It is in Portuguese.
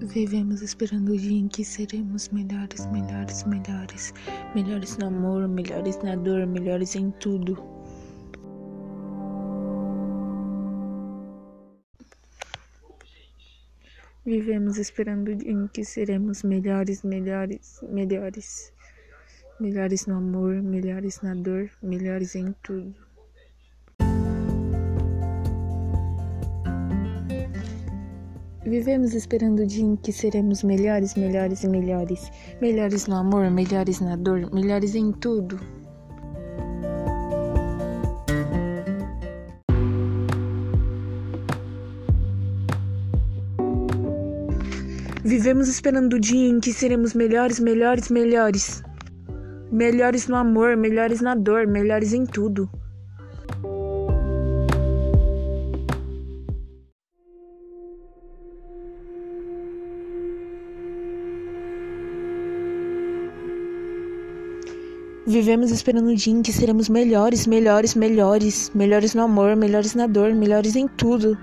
Vivemos esperando o dia em que seremos melhores, melhores, melhores. Melhores no amor, melhores na dor, melhores em tudo. Vivemos esperando o dia em que seremos melhores, melhores, melhores. Melhores no amor, melhores na dor, melhores em tudo. Vivemos esperando o dia em que seremos melhores, melhores e melhores. Melhores no amor, melhores na dor, melhores em tudo. Vivemos esperando o dia em que seremos melhores, melhores, melhores. Melhores no amor, melhores na dor, melhores em tudo. Vivemos esperando o dia em que seremos melhores, melhores, melhores, melhores no amor, melhores na dor, melhores em tudo.